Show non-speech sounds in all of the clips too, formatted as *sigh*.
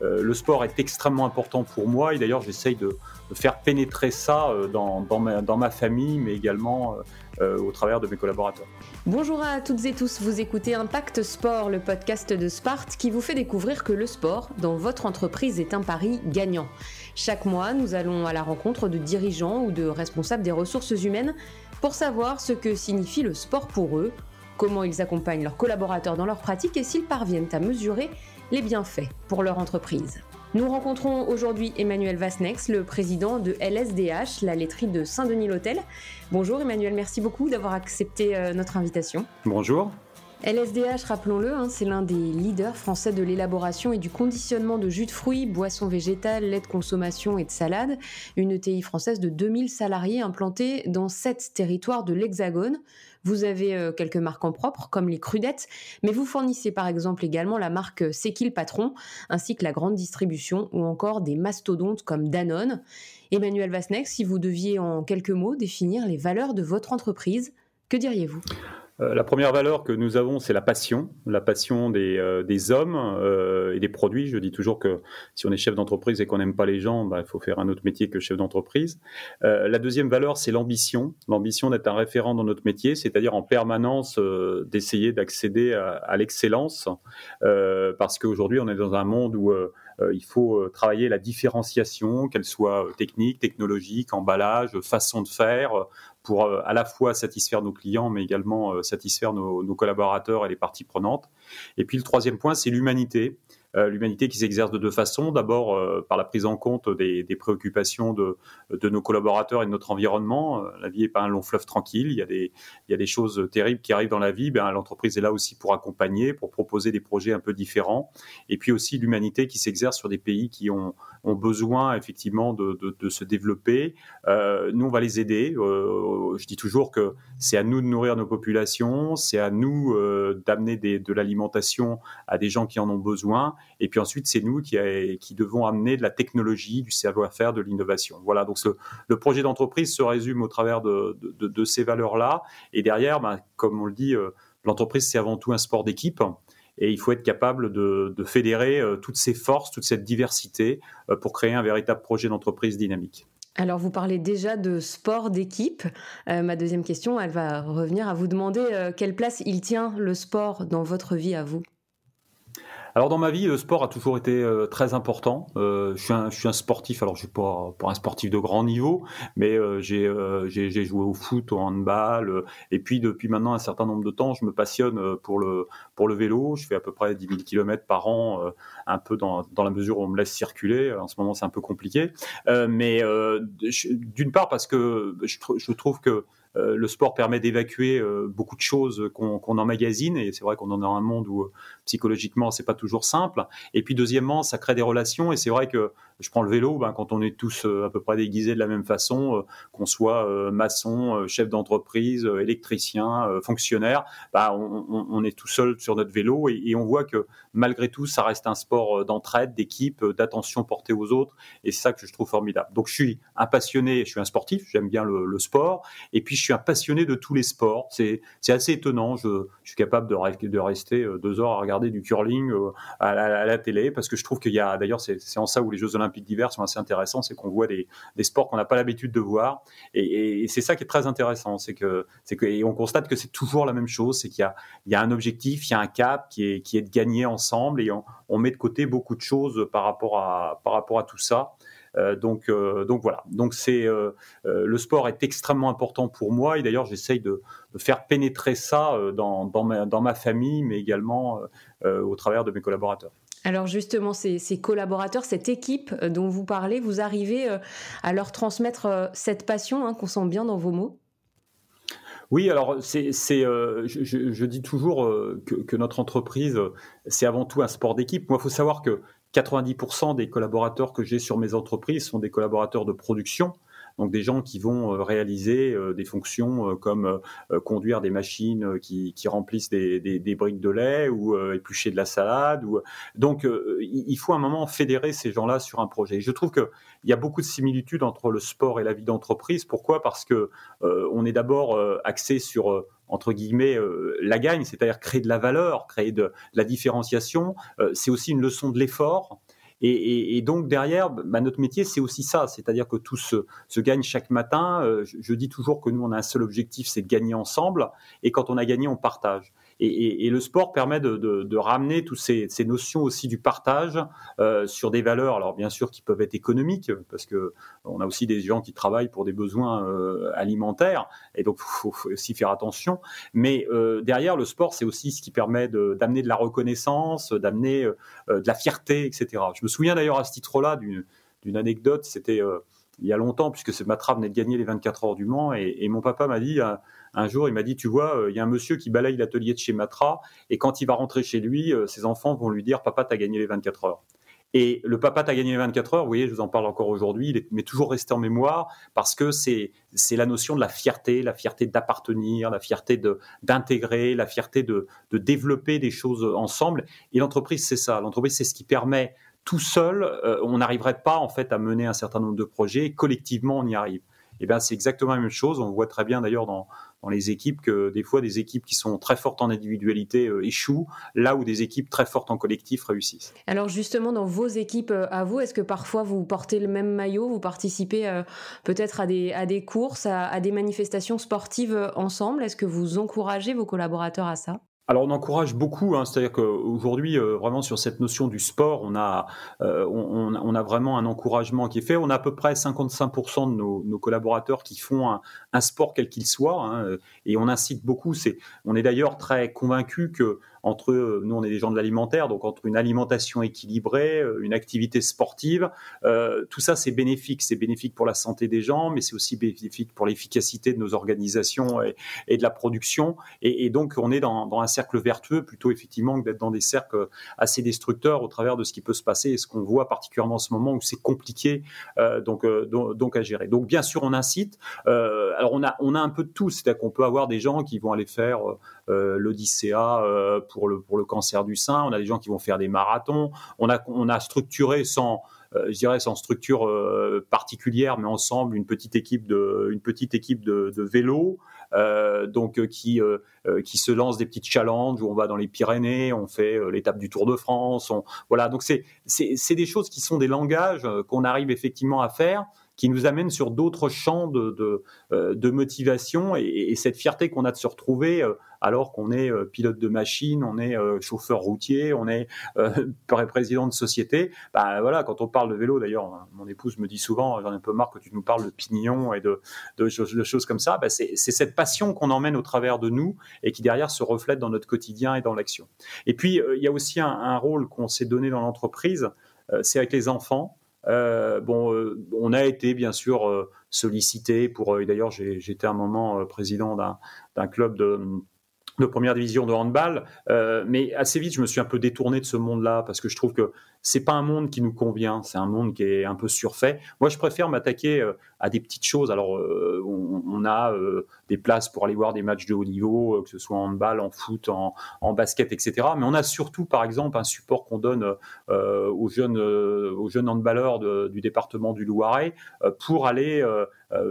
le sport est extrêmement important pour moi et d'ailleurs j'essaye de, faire pénétrer ça dans, dans, ma, famille, mais également au travers de mes collaborateurs. Bonjour à toutes et tous, vous écoutez Impact Sport, le podcast de Sparte qui vous fait découvrir que le sport dans votre entreprise est un pari gagnant. Chaque mois, nous allons à la rencontre de dirigeants ou de responsables des ressources humaines pour savoir ce que signifie le sport pour eux, comment ils accompagnent leurs collaborateurs dans leur pratique et s'ils parviennent à mesurer les bienfaits pour leur entreprise. Nous rencontrons aujourd'hui Emmanuel Vasnex, le président de LSDH, la laiterie de Saint-Denis-l'Hôtel. Bonjour Emmanuel, merci beaucoup d'avoir accepté euh, notre invitation. Bonjour. LSDH, rappelons-le, hein, c'est l'un des leaders français de l'élaboration et du conditionnement de jus de fruits, boissons végétales, lait de consommation et de salade. Une ETI française de 2000 salariés implantés dans sept territoires de l'Hexagone. Vous avez euh, quelques marques en propre, comme les crudettes, mais vous fournissez par exemple également la marque Sekil Patron, ainsi que la grande distribution ou encore des mastodontes comme Danone. Emmanuel Vasnex, si vous deviez en quelques mots définir les valeurs de votre entreprise, que diriez-vous? euh, la première valeur que nous avons, c'est la passion, la passion des, euh, des hommes euh, et des produits. Je dis toujours que si on est chef d'entreprise et qu'on n'aime pas les gens, bah, il faut faire un autre métier que chef d'entreprise. la deuxième valeur, c'est l'ambition, l'ambition d'être un référent dans notre métier, c'est-à-dire en permanence d'essayer d'accéder à, à l'excellence, parce qu'aujourd'hui, on est dans un monde où il faut travailler la différenciation, qu'elle soit technique, technologique, emballage, façon de faire, pour euh, à la fois satisfaire nos clients, mais également euh, satisfaire nos collaborateurs et les parties prenantes. Et puis le troisième point, c'est l'humanité. Euh, l'humanité qui s'exerce de deux façons. D'abord euh, par la prise en compte des, préoccupations de, nos collaborateurs et de notre environnement. Euh, la vie n'est pas un long fleuve tranquille. Il y a des, il y a des choses terribles qui arrivent dans la vie. Ben, l'entreprise est là aussi pour accompagner, pour proposer des projets un peu différents. Et puis aussi l'humanité qui s'exerce sur des pays qui ont, ont besoin effectivement de, de, se développer. nous, on va les aider. je dis toujours que c'est à nous de nourrir nos populations, c'est à nous d'amener de l'alimentation à des gens qui en ont besoin. Et puis ensuite, c'est nous qui, devons amener de la technologie, du savoir-faire, de l'innovation. Voilà, donc le projet d'entreprise se résume au travers de, ces valeurs-là. Et derrière, ben, comme on le dit, euh, l'entreprise, c'est avant tout un sport d'équipe. Et il faut être capable de, de, fédérer euh, toutes ces forces, toute cette diversité euh, pour créer un véritable projet d'entreprise dynamique. Alors vous parlez déjà de sport d'équipe. ma deuxième question, elle va revenir à vous demander quelle place il tient le sport dans votre vie à vous? Alors dans ma vie, le sport a toujours été euh, très important. Euh, je, suis un, sportif, alors je suis pas, pas un sportif de grand niveau, mais euh, j'ai joué au foot, au handball, et puis depuis maintenant un certain nombre de temps, je me passionne pour le pour le vélo. Je fais à peu près 10 000 km par an, un peu dans, dans la mesure où on me laisse circuler. En ce moment, c'est un peu compliqué, mais d'une part parce que je, trouve que le sport permet d'évacuer euh, beaucoup de choses qu'on emmagasine et c'est vrai qu'on en a un monde où euh, psychologiquement c'est pas toujours simple. Et puis deuxièmement, ça crée des relations et c'est vrai que je prends le vélo, ben, quand on est tous à peu près déguisés de la même façon, qu'on soit maçon, chef d'entreprise, électricien, fonctionnaire, ben, on, est tout seul sur notre vélo et, on voit que malgré tout, ça reste un sport d'entraide, d'équipe, d'attention portée aux autres et c'est ça que je trouve formidable. Donc je suis un passionné, je suis un sportif, j'aime bien le, le, sport et puis je suis un passionné de tous les sports. C'est assez étonnant. Je, suis capable de, rester euh, deux heures à regarder du curling euh, à la, télé parce que je trouve qu'il y a, d'ailleurs, c'est en ça où les Jeux Olympiques d'hiver sont assez intéressants, c'est qu'on voit des, sports qu'on n'a pas l'habitude de voir. Et, c'est ça qui est très intéressant. C'est que, c'est que, et on constate que c'est toujours la même chose. C'est qu'il y a, un objectif, il y a un cap qui est, de gagner ensemble et on, met de côté beaucoup de choses par rapport à tout ça. Euh, donc, euh, donc voilà. Donc c'est euh, le sport est extrêmement important pour moi et d'ailleurs j'essaye de, faire pénétrer ça dans, dans, ma, dans ma famille, mais également au travers de mes collaborateurs. Alors justement, ces, collaborateurs, cette équipe dont vous parlez, vous arrivez à leur transmettre cette passion hein, qu'on sent bien dans vos mots? Oui, alors c'est, je, dis toujours que, que, notre entreprise, c'est avant tout un sport d'équipe. Moi, il faut savoir que 90% des collaborateurs que j'ai sur mes entreprises sont des collaborateurs de production donc des gens qui vont euh, réaliser euh, des fonctions euh, comme conduire des machines qui, remplissent des, briques de lait ou éplucher de la salade. Ou... Donc il faut un moment fédérer ces gens-là sur un projet. Je trouve qu'il y a beaucoup de similitudes entre le sport et la vie d'entreprise. Pourquoi? Parce que on est d'abord axé sur entre guillemets la gagne, c'est-à-dire créer de la valeur, créer de, la différenciation. c'est aussi une leçon de l'effort. Et, donc derrière, bah, notre métier, c'est aussi ça, c'est-à-dire que tout se, gagne chaque matin. je, dis toujours que nous, on a un seul objectif, c'est de gagner ensemble. Et quand on a gagné, on partage. Et, le sport permet de, ramener toutes ces, notions aussi du partage euh, sur des valeurs, alors bien sûr qui peuvent être économiques, parce que on a aussi des gens qui travaillent pour des besoins euh, alimentaires, et donc faut, faut aussi faire attention. Mais euh, derrière, le sport, c'est aussi ce qui permet d'amener de, la reconnaissance, d'amener de la fierté, etc. Je me souviens d'ailleurs à ce titre-là d'une anecdote, c'était il y a longtemps, puisque Matra venait de gagner les 24 heures du Mans, et, mon papa m'a dit un jour, il m'a dit, tu vois, euh, il y a un monsieur qui balaye l'atelier de chez Matra, et quand il va rentrer chez lui, euh, ses enfants vont lui dire, papa, t'as gagné les 24 heures. Et le papa t'as gagné les 24 heures, vous voyez, je vous en parle encore aujourd'hui, il m'est toujours resté en mémoire parce que c'est la notion de la fierté, la fierté d'appartenir, la fierté d'intégrer, la fierté de, de développer des choses ensemble. Et l'entreprise, c'est ça. L'entreprise, c'est ce qui permet tout seul, euh, on n'arriverait pas en fait à mener un certain nombre de projets. collectivement, on y arrive. Et eh bien, c'est exactement la même chose. On voit très bien d'ailleurs dans, dans les équipes que des fois des équipes qui sont très fortes en individualité euh, échouent, là où des équipes très fortes en collectif réussissent. Alors justement, dans vos équipes euh, à vous, est-ce que parfois vous portez le même maillot, vous participez peut-être à des, à des courses, à des manifestations sportives ensemble? Est-ce que vous encouragez vos collaborateurs à ça? Alors on encourage beaucoup, hein, c'est-à-dire qu'aujourd'hui, euh, vraiment sur cette notion du sport, on a, euh, on, a vraiment un encouragement qui est fait. On a à peu près 55% de nos, nos, collaborateurs qui font un, un sport quel qu'il soit, hein, et on incite beaucoup. C'est, on est d'ailleurs très convaincu que entre nous, on est des gens de l'alimentaire, donc entre une alimentation équilibrée, euh, une activité sportive, euh, tout ça c'est bénéfique. C'est bénéfique pour la santé des gens, mais c'est aussi bénéfique pour l'efficacité de nos organisations et, de la production. Et, donc on est dans, un cercle vertueux plutôt effectivement que d'être dans des cercles assez destructeurs au travers de ce qui peut se passer et ce qu'on voit particulièrement en ce moment où c'est compliqué euh, donc, donc, à gérer. Donc bien sûr on incite. alors on a on a un peu de tout, c'est-à-dire qu'on peut avoir des gens qui vont aller faire euh, l'Odyssea euh, pour le, pour le cancer du sein, on a des gens qui vont faire des marathons, on a, on a structuré sans, euh, je dirais sans structure particulière, mais ensemble une petite équipe de, une petite équipe de, de vélo, donc qui qui se lance des petites challenges où on va dans les Pyrénées, on fait l'étape du Tour de France, on, voilà. Donc c'est c'est des choses qui sont des langages qu'on arrive effectivement à faire qui nous amène sur d'autres champs de, de, euh, motivation et, et, cette fierté qu'on a de se retrouver euh, alors qu'on est euh, pilote de machine, on est chauffeur routier, on est *laughs* président de société. Bah voilà, quand on parle de vélo, d'ailleurs, hein, mon épouse me dit souvent, j'en ai un peu marre que tu nous parles de pignon et de, de, choses comme ça. Bah c'est cette passion qu'on emmène au travers de nous et qui derrière se reflète dans notre quotidien et dans l'action. Et puis il y a aussi un rôle qu'on s'est donné dans l'entreprise, c'est avec les enfants. Euh, bon, euh, on a été bien sûr euh, sollicité pour. D'ailleurs, j'étais un moment président d'un club de de première division de handball, mais assez vite je me suis un peu détourné de ce monde-là parce que je trouve que c'est pas un monde qui nous convient, c'est un monde qui est un peu surfait. Moi, je préfère m'attaquer euh, à des petites choses. Alors, euh, on, a euh, des places pour aller voir des matchs de haut niveau, que ce soit en handball, en foot, en, basket, etc. Mais on a surtout, par exemple, un support qu'on donne aux jeunes, aux jeunes handballeurs du département du Loiret pour aller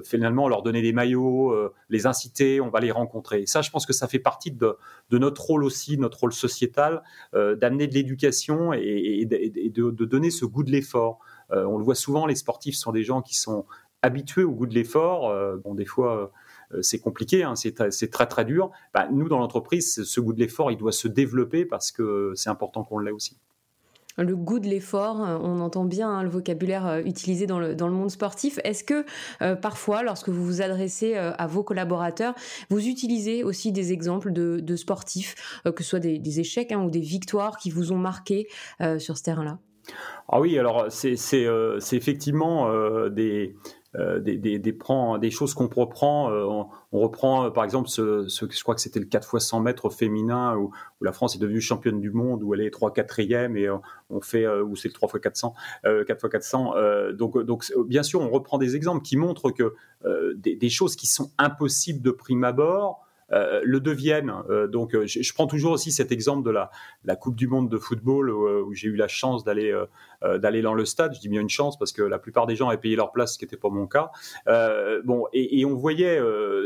finalement leur donner des maillots, les inciter, on va les rencontrer. Et ça, je pense que ça fait partie de, notre rôle aussi, notre rôle sociétal, d'amener de l'éducation et, de, donner ce goût de l'effort. Euh, on le voit souvent, les sportifs sont des gens qui sont habitués au goût de l'effort. Euh, bon, des fois, euh, c'est compliqué, hein, c'est très très dur. Bah, nous, dans l'entreprise, ce goût de l'effort, il doit se développer parce que c'est important qu'on l'ait aussi le goût de l'effort, on entend bien hein, le vocabulaire utilisé dans le, monde sportif. Est-ce que parfois, lorsque vous vous adressez à vos collaborateurs, vous utilisez aussi des exemples de, sportifs, que ce soit des, échecs hein, ou des victoires qui vous ont marqué sur ce terrain-là? Ah oui, alors c'est effectivement euh, des, des, des, des, choses qu'on reprend. Euh, on, reprend, euh, par exemple, ce, ce, je crois que c'était le 4 x 100 mètres féminin où, où, la France est devenue championne du monde, où elle est 3 4 e et on fait, où c'est le 3 x 400, 4 x 400. donc, bien sûr, on reprend des exemples qui montrent que des, des, choses qui sont impossibles de prime abord, euh, le deviennent. Euh, donc, euh, je, prends toujours aussi cet exemple de la, Coupe du Monde de football où, j'ai eu la chance d'aller d'aller dans le stade. Je dis bien une chance parce que la plupart des gens avaient payé leur place, ce qui n'était pas mon cas. bon, et, on voyait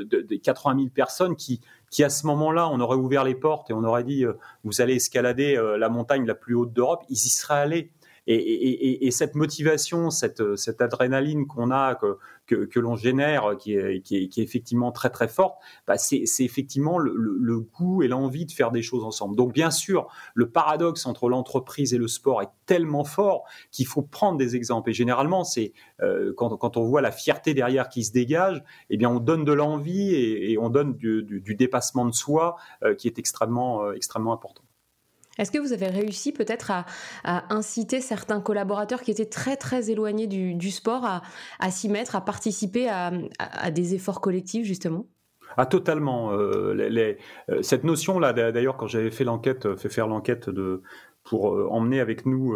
des 80 000 personnes qui qui à ce moment-là, on aurait ouvert les portes et on aurait dit vous allez escalader la montagne la plus haute d'Europe, ils y seraient allés. Et, cette motivation, cette, adrénaline qu'on a, que, l'on génère, qui est, effectivement très très forte, bah c'est effectivement le, goût et l'envie de faire des choses ensemble. Donc bien sûr, le paradoxe entre l'entreprise et le sport est tellement fort qu'il faut prendre des exemples. Et généralement, c'est euh, quand, on voit la fierté derrière qui se dégage, eh bien on donne de l'envie et, on donne du, du, dépassement de soi euh, qui est extrêmement, euh, extrêmement important. Est-ce que vous avez réussi peut-être à, inciter certains collaborateurs qui étaient très très éloignés du, sport à, s'y mettre, à participer à, des efforts collectifs justement? Ah totalement. Euh, euh, cette notion-là, d'ailleurs, quand j'avais fait l'enquête, euh, fait faire l'enquête pour emmener avec nous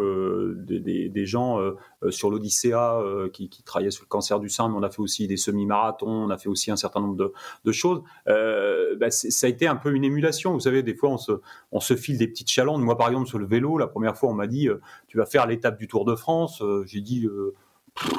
des, gens sur l'Odyssea qui, travaillaient sur le cancer du sein, mais on a fait aussi des semi-marathons, on a fait aussi un certain nombre de, choses. Bah, ça a été un peu une émulation. Vous savez, des fois, on se, on se file des petites chalandes. Moi, par exemple, sur le vélo, la première fois, on m'a dit, tu vas faire l'étape du Tour de France. J'ai dit,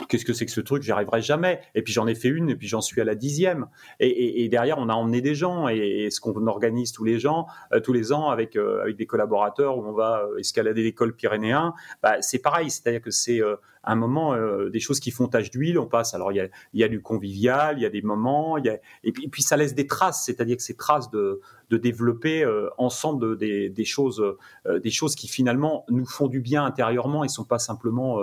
qu'est-ce que c'est que ce truc? J'y arriverai jamais. Et puis j'en ai fait une, et puis j'en suis à la dixième. Et, derrière, on a emmené des gens, et, ce qu'on organise tous les gens, euh, tous les ans avec euh, avec des collaborateurs où on va euh, escalader l'école pyrénéen, bah, c'est pareil. C'est-à-dire que c'est un moment euh, des choses qui font tache d'huile. On passe, alors il y a, du convivial, il y a des moments, y a, et, puis, ça laisse des traces, c'est-à-dire que ces traces de, développer euh, ensemble des, choses, euh, des choses qui finalement nous font du bien intérieurement et sont pas simplement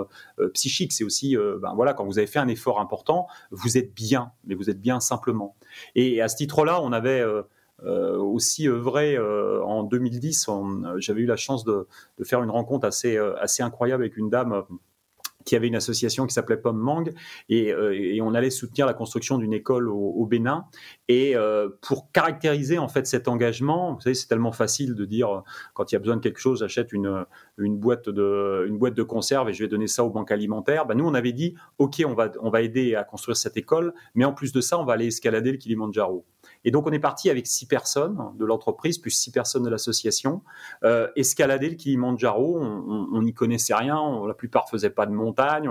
psychiques. C'est aussi, ben voilà, quand vous avez fait un effort important, vous êtes bien, mais vous êtes bien simplement. Et à ce titre-là, on avait aussi œuvré en 2010. J'avais eu la chance de, de, faire une rencontre assez, assez incroyable avec une dame qui avait une association qui s'appelait Pomme Mang, euh, et, on allait soutenir la construction d'une école au, Bénin. Et euh, pour caractériser en fait cet engagement, vous savez, c'est tellement facile de dire quand il y a besoin de quelque chose, j'achète une, une boîte de une boîte de conserve et je vais donner ça aux banques alimentaires. Ben nous, on avait dit, ok, on va on va aider à construire cette école, mais en plus de ça, on va aller escalader le Kilimanjaro. Et donc, on est parti avec six personnes de l'entreprise, plus six personnes de l'association, euh, escalader le Kilimanjaro. On n'y connaissait rien. la plupart faisaient pas de montagne.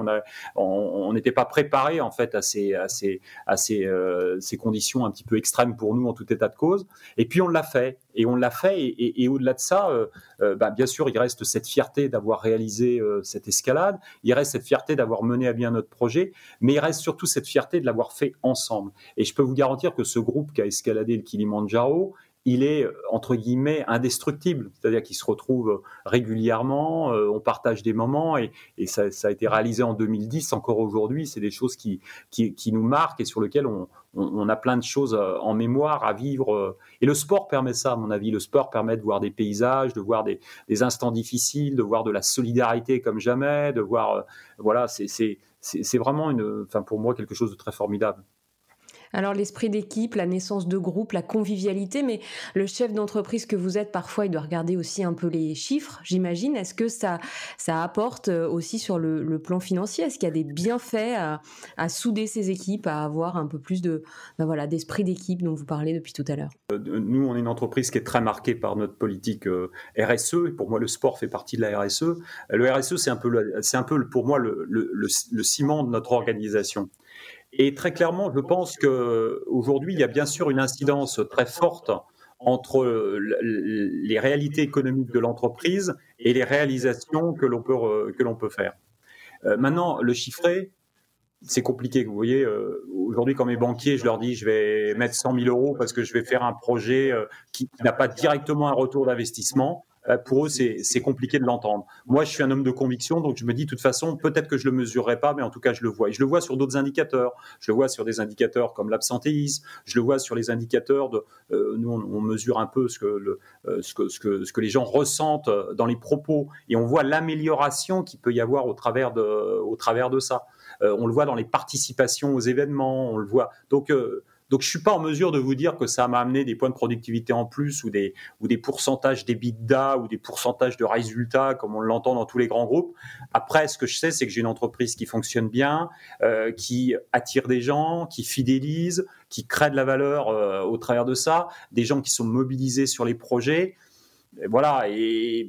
On n'était pas préparé en fait à ces, euh, ces conditions un petit peu extrêmes pour nous en tout état de cause. Et puis, on l'a fait. Et on l'a fait. Et, au-delà de ça, euh, euh, bah, bien sûr, il reste cette fierté d'avoir réalisé euh, cette escalade. Il reste cette fierté d'avoir mené à bien notre projet. Mais il reste surtout cette fierté de l'avoir fait ensemble. Et je peux vous garantir que ce groupe qui a escaladé le Kilimanjaro, il est entre guillemets indestructible, c'est-à-dire qu'il se retrouve régulièrement, on partage des moments et, ça, a été réalisé en 2010, encore aujourd'hui, c'est des choses qui, nous marquent et sur lesquelles on, a plein de choses euh, en mémoire à vivre. Euh. Et le sport permet ça, à mon avis. Le sport permet de voir des paysages, de voir des, des instants difficiles, de voir de la solidarité comme jamais, de voir, voilà, c'est vraiment une, enfin pour moi quelque chose de très formidable. Alors l'esprit d'équipe, la naissance de groupe, la convivialité, mais le chef d'entreprise que vous êtes, parfois, il doit regarder aussi un peu les chiffres, j'imagine. Est-ce que ça, ça apporte euh, aussi sur le, plan financier? Est-ce qu'il y a des bienfaits à, souder ces équipes, à avoir un peu plus de ben voilà d'esprit d'équipe dont vous parlez depuis tout à l'heure? Euh, Nous, on est une entreprise qui est très marquée par notre politique euh, RSE. Pour moi, le sport fait partie de la RSE. Le RSE, c'est un peu, c'est un peu pour moi le ciment de notre organisation. Et très clairement, je pense qu'aujourd'hui, il y a bien sûr une incidence très forte entre les réalités économiques de l'entreprise et les réalisations que l'on peut, que l'on peut faire. Euh, maintenant, le chiffrer, c'est compliqué. Vous voyez, euh, aujourd'hui, quand mes banquiers, je leur dis, je vais mettre 100 000 euros parce que je vais faire un projet euh, qui n'a pas directement un retour d'investissement. Euh, pour eux, c'est compliqué de l'entendre. Moi, je suis un homme de conviction, donc je me dis, de toute façon, peut-être que je le mesurerai pas, mais en tout cas, je le vois. Et je le vois sur d'autres indicateurs. Je le vois sur des indicateurs comme l'absentéisme. Je le vois sur les indicateurs de. Euh, nous, on, mesure un peu ce que, le, euh, ce, que, ce, que, ce que les gens ressentent dans les propos, et on voit l'amélioration qu'il peut y avoir au travers de, au travers de ça. on le voit dans les participations aux événements. On le voit. Donc donc je suis pas en mesure de vous dire que ça m'a amené des points de productivité en plus ou des ou des pourcentages d'EBITDA ou des pourcentages de résultats comme on l'entend dans tous les grands groupes. Après, ce que je sais, c'est que j'ai une entreprise qui fonctionne bien, euh, qui attire des gens, qui fidélise, qui crée de la valeur euh, au travers de ça, des gens qui sont mobilisés sur les projets. voilà. Et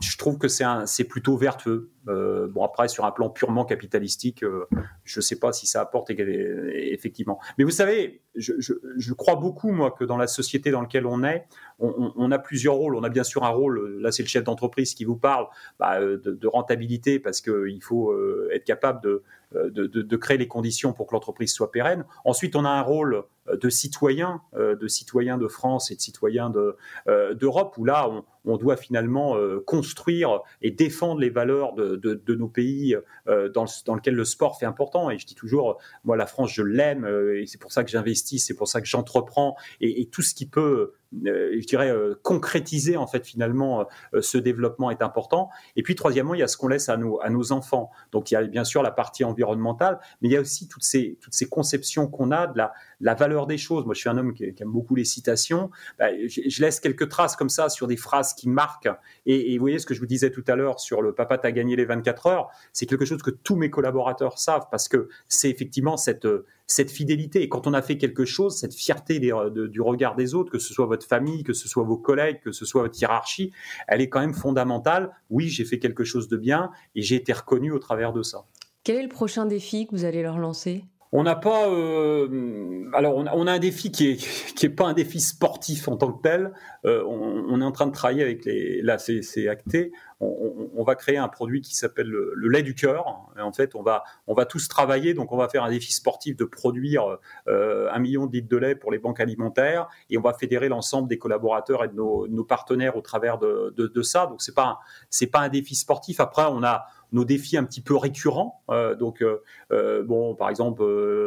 je trouve que c'est plutôt vertueux. Euh, bon, après, sur un plan purement capitalistique, euh, je ne sais pas si ça apporte effectivement. Mais vous savez, je, crois beaucoup, moi, que dans la société dans laquelle on est, on, a plusieurs rôles. On a bien sûr un rôle, là c'est le chef d'entreprise qui vous parle, bah, de, de, rentabilité parce qu'il faut être capable de, euh, de, créer les conditions pour que l'entreprise soit pérenne. Ensuite, on a un rôle euh, de citoyen, euh, de citoyen de France et de citoyen d'Europe, où là, on, doit finalement construire et défendre les valeurs de, nos pays dans, lequel le sport fait important. Et je dis toujours, moi, la France, je l'aime, et c'est pour ça que j'investis, c'est pour ça que j'entreprends, et, tout ce qui peut je dirais, concrétiser en fait finalement ce développement est important. Et puis troisièmement, il y a ce qu'on laisse à nos, à nos enfants. Donc il y a bien sûr la partie environnementale, mais il y a aussi toutes ces, toutes ces conceptions qu'on a de la, la valeur des choses. Moi, je suis un homme qui, aime beaucoup les citations. Bah, je, laisse quelques traces comme ça sur des phrases qui marquent. Et, vous voyez ce que je vous disais tout à l'heure sur le papa t'a gagné les 24 heures, c'est quelque chose que tous mes collaborateurs savent parce que c'est effectivement cette, cette fidélité. Et quand on a fait quelque chose, cette fierté du regard des autres, que ce soit votre famille, que ce soit vos collègues, que ce soit votre hiérarchie, elle est quand même fondamentale. Oui, j'ai fait quelque chose de bien et j'ai été reconnu au travers de ça. Quel est le prochain défi que vous allez leur lancer? On n'a pas. Euh, alors, on a, un défi qui est qui est pas un défi sportif en tant que tel. Euh, on, est en train de travailler avec les. Là, c'est acté. On, va créer un produit qui s'appelle le, lait du cœur. en fait, on va on va tous travailler. Donc, on va faire un défi sportif de produire euh, un million de litres de lait pour les banques alimentaires, et on va fédérer l'ensemble des collaborateurs et de nos, partenaires au travers de, de, ça. Donc, c'est pas c'est pas un défi sportif. Après, on a nos défis un petit peu récurrents. Euh, donc, euh, euh, bon, par exemple,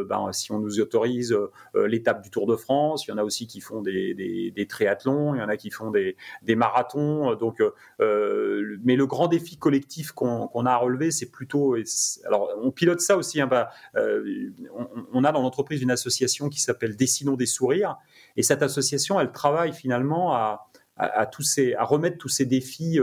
ben, si on nous autorise l'étape du Tour de France, il y en a aussi qui font des, triathlons, il y en a qui font des, marathons. Donc, mais le grand défi collectif qu'on a à relever, c'est plutôt. Alors, on pilote ça aussi. Hein, bah, on, a dans l'entreprise une association qui s'appelle Dessinons des sourires, et cette association, elle travaille finalement à, tous ces, à remettre tous ces défis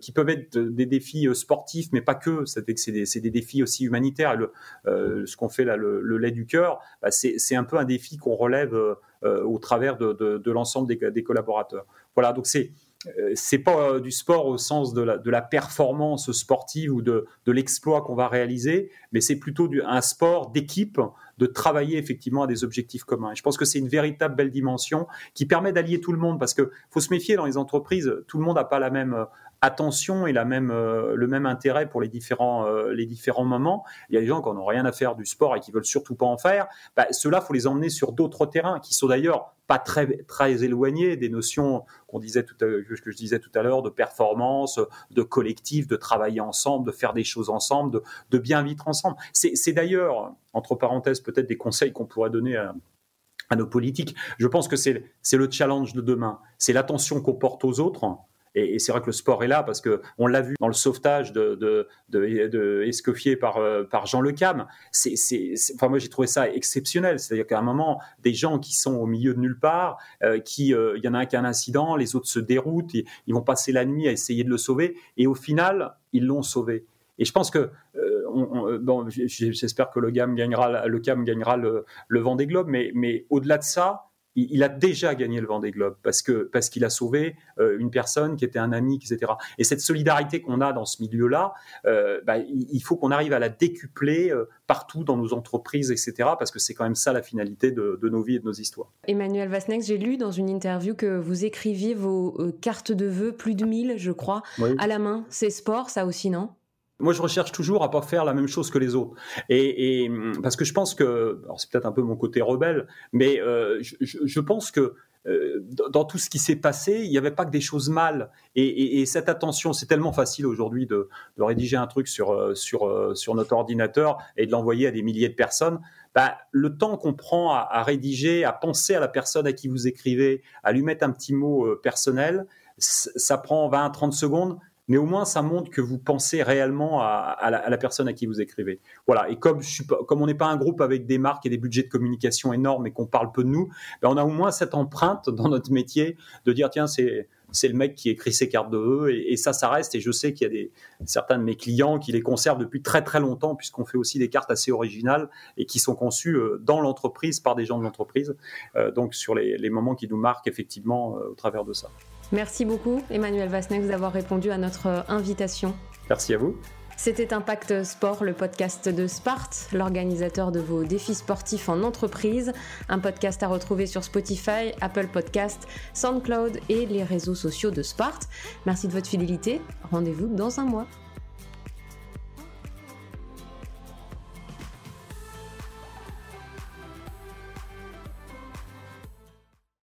qui peuvent être des défis euh, sportifs, mais pas que. C'est des, des, défis aussi humanitaires. Le, euh, ce qu'on fait là, le, lait du cœur, bah, c'est un peu un défi qu'on relève au travers de, l'ensemble des, collaborateurs. Voilà, donc c'est c'est pas du sport au sens de la, performance sportive ou de, de l'exploit qu'on va réaliser, mais c'est plutôt du, un sport d'équipe de travailler effectivement à des objectifs communs. Je pense que c'est une véritable belle dimension qui permet d'allier tout le monde parce que faut se méfier dans les entreprises, tout le monde n'a pas la même euh, attention et la même, euh, le même intérêt pour les différents, euh, les différents moments. Il y a des gens qui n'ont rien à faire du sport et qui veulent surtout pas en faire. Bah, Ceux-là, faut les emmener sur d'autres terrains qui sont d'ailleurs pas très, très éloignés des notions qu'on disait tout à, que je disais tout à l'heure de performance, de collectif, de travailler ensemble, de faire des choses ensemble, de, bien vivre ensemble. C'est d'ailleurs, entre parenthèses, peut-être des conseils qu'on pourrait donner à, à nos politiques. Je pense que c'est le challenge de demain. C'est l'attention qu'on porte aux autres et, c'est vrai que le sport est là parce que on l'a vu dans le sauvetage de, de, de, Escoffier par, euh, par Jean Le Cam. Enfin moi j'ai trouvé ça exceptionnel. C'est-à-dire qu'à un moment, des gens qui sont au milieu de nulle part, euh, qui, euh, il y en a un qui a un incident, les autres se déroutent, ils, vent passer la nuit à essayer de le sauver, et au final, ils l'ont sauvé. Et je pense que bon, j'espère que le GAM gagnera, le CAM gagnera le, le Vendée Globe, mais, mais au-delà de ça, il, a déjà gagné le Vendée Globe parce que parce qu'il a sauvé euh, une personne qui était un ami, etc. Et cette solidarité qu'on a dans ce milieu-là, euh, bah, il faut qu'on arrive à la décupler euh, partout dans nos entreprises, etc. Parce que c'est quand même ça la finalité de, nos vies et de nos histoires. Emmanuel Vasnex, j'ai lu dans une interview que vous écriviez vos cartes de vœux, plus de 1000, je crois, à la main. C'est sport, ça aussi, non? Moi, je recherche toujours à pas faire la même chose que les autres. Et, parce que je pense que, alors c'est peut-être un peu mon côté rebelle, mais euh, je, pense que euh, dans tout ce qui s'est passé, il n'y avait pas que des choses mal. Et, cette attention, c'est tellement facile aujourd'hui de, rédiger un truc sur, euh, sur, notre ordinateur et de l'envoyer à des milliers de personnes. Bah, le temps qu'on prend à, rédiger, à penser à la personne à qui vous écrivez, à lui mettre un petit mot personnel, ça prend 20-30 secondes mais au moins ça montre que vous pensez réellement à, la, personne à qui vous écrivez. Voilà. Et comme, on n'est pas un groupe avec des marques et des budgets de communication énormes et qu'on parle peu de nous, ben on a au moins cette empreinte dans notre métier de dire tiens c'est le mec qui écrit ses cartes de vœux et, ça, ça reste. Et je sais qu'il y a des, certains de mes clients qui les conservent depuis très très longtemps puisqu'on fait aussi des cartes assez originales et qui sont conçues euh, dans l'entreprise par des gens de l'entreprise. Euh, donc sur les, les, moments qui nous marquent effectivement euh, au travers de ça. Merci beaucoup Emmanuel Vasnex d'avoir répondu à notre invitation. Merci à vous. C'était Impact Sport, le podcast de Sparte, l'organisateur de vos défis sportifs en entreprise. Un podcast à retrouver sur Spotify, Apple Podcast, SoundCloud et les réseaux sociaux de Sparte. Merci de votre fidélité. Rendez-vous dans un mois.